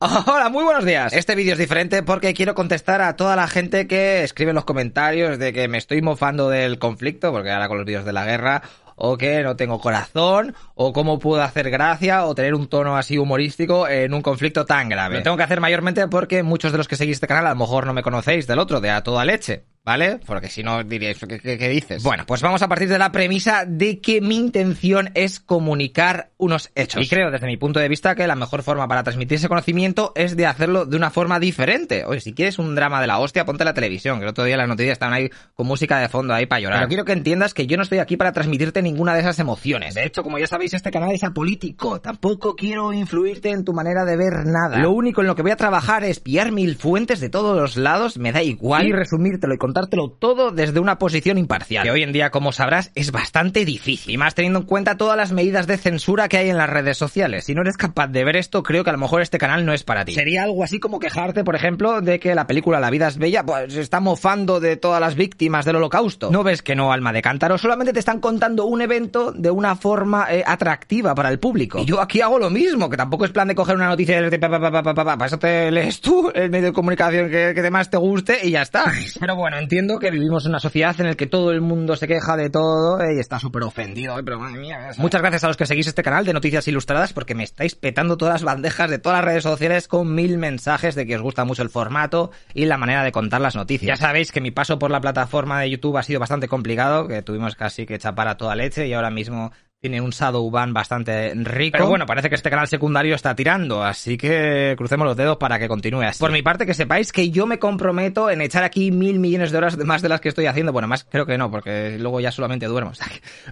Hola, muy buenos días. Este vídeo es diferente porque quiero contestar a toda la gente que escribe en los comentarios de que me estoy mofando del conflicto, porque ahora con los vídeos de la guerra, o que no tengo corazón, o cómo puedo hacer gracia, o tener un tono así humorístico en un conflicto tan grave. Lo tengo que hacer mayormente porque muchos de los que seguís este canal a lo mejor no me conocéis del otro, de a toda leche. ¿Vale? Porque si no diréis, ¿qué, qué, dices? Bueno, pues vamos a partir de la premisa de que mi intención es comunicar unos hechos. Y creo, desde mi punto de vista, que la mejor forma para transmitir ese conocimiento es de hacerlo de una forma diferente. Oye, si quieres un drama de la hostia, ponte la televisión, que el otro día las noticias estaban ahí con música de fondo ahí para llorar. Pero quiero que entiendas que yo no estoy aquí para transmitirte ninguna de esas emociones. De hecho, como ya sabéis, este canal es apolítico. Tampoco quiero influirte en tu manera de ver nada. Lo único en lo que voy a trabajar es pillar mil fuentes de todos los lados, me da igual, y resumírtelo y contártelo todo desde una posición imparcial. Que hoy en día, como sabrás, es bastante difícil. Y más teniendo en cuenta todas las medidas de censura que hay en las redes sociales. Si no eres capaz de ver esto, creo que a lo mejor este canal no es para ti. Sería algo así como quejarte, por ejemplo, de que la película La vida es bella, pues está mofando de todas las víctimas del holocausto. ¿No ves que no, alma de cántaro? Solamente te están contando un evento de una forma eh, atractiva para el público. Y yo aquí hago lo mismo, que tampoco es plan de coger una noticia de para eso te lees tú el medio de comunicación que, que más te guste y ya está. Pero bueno, entiendo que vivimos en una sociedad en la que todo el mundo se queja de todo y está súper ofendido. Pero madre mía, Muchas gracias a los que seguís este canal de Noticias Ilustradas porque me estáis petando todas las bandejas de todas las redes sociales con mil mensajes de que os gusta mucho el formato y la manera de contar las noticias. Ya sabéis que mi paso por la plataforma de YouTube ha sido bastante complicado, que tuvimos casi que chapar a toda leche y ahora mismo tiene un ban bastante rico. Pero bueno, parece que este canal secundario está tirando, así que crucemos los dedos para que continúe así. Por mi parte, que sepáis que yo me comprometo en echar aquí mil millones de horas más de las que estoy haciendo. Bueno, más creo que no, porque luego ya solamente duermo.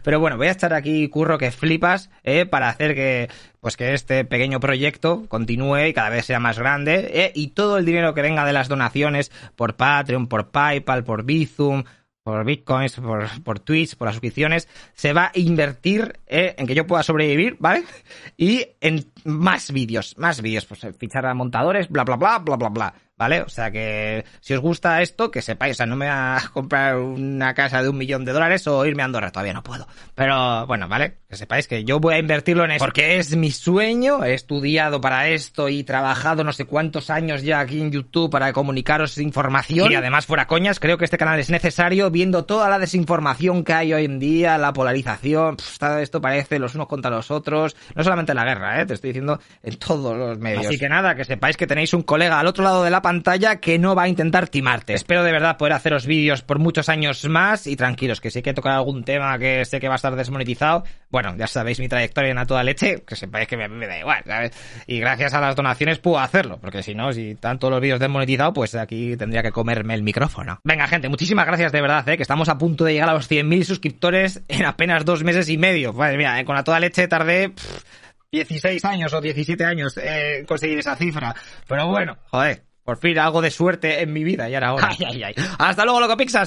Pero bueno, voy a echar aquí curro que flipas, eh, para hacer que, pues que este pequeño proyecto continúe y cada vez sea más grande, eh, y todo el dinero que venga de las donaciones por Patreon, por PayPal, por Bizum, por bitcoins, por, por Twitch, por las suscripciones, se va a invertir eh, en que yo pueda sobrevivir, ¿vale? Y en más vídeos, más vídeos, pues fichar a montadores, bla, bla, bla, bla, bla, bla. ¿Vale? O sea que si os gusta esto, que sepáis, o sea, no me voy a comprar una casa de un millón de dólares o irme a Andorra, todavía no puedo. Pero bueno, ¿vale? Que sepáis que yo voy a invertirlo en eso, porque es mi sueño, he estudiado para esto y trabajado no sé cuántos años ya aquí en YouTube para comunicaros información y además fuera coñas, creo que este canal es necesario viendo toda la desinformación que hay hoy en día, la polarización, todo esto parece los unos contra los otros, no solamente en la guerra, ¿eh? Te estoy diciendo en todos los medios. Así que nada, que sepáis que tenéis un colega al otro lado de la pantalla que no va a intentar timarte. Espero de verdad poder haceros vídeos por muchos años más y tranquilos, que si hay que tocar algún tema que sé que va a estar desmonetizado, bueno, ya sabéis mi trayectoria en a toda leche, que sepáis que me, me da igual, ¿sabes? Y gracias a las donaciones puedo hacerlo, porque si no, si todos los vídeos desmonetizados, pues aquí tendría que comerme el micrófono. Venga, gente, muchísimas gracias de verdad, ¿eh? que estamos a punto de llegar a los 100.000 suscriptores en apenas dos meses y medio. Madre mía, ¿eh? con a toda leche tardé... 16 años o 17 años eh, conseguir esa cifra. Pero bueno, joder, por fin algo de suerte en mi vida y ahora. Ay, ay, ay. Hasta luego, loco Pixas.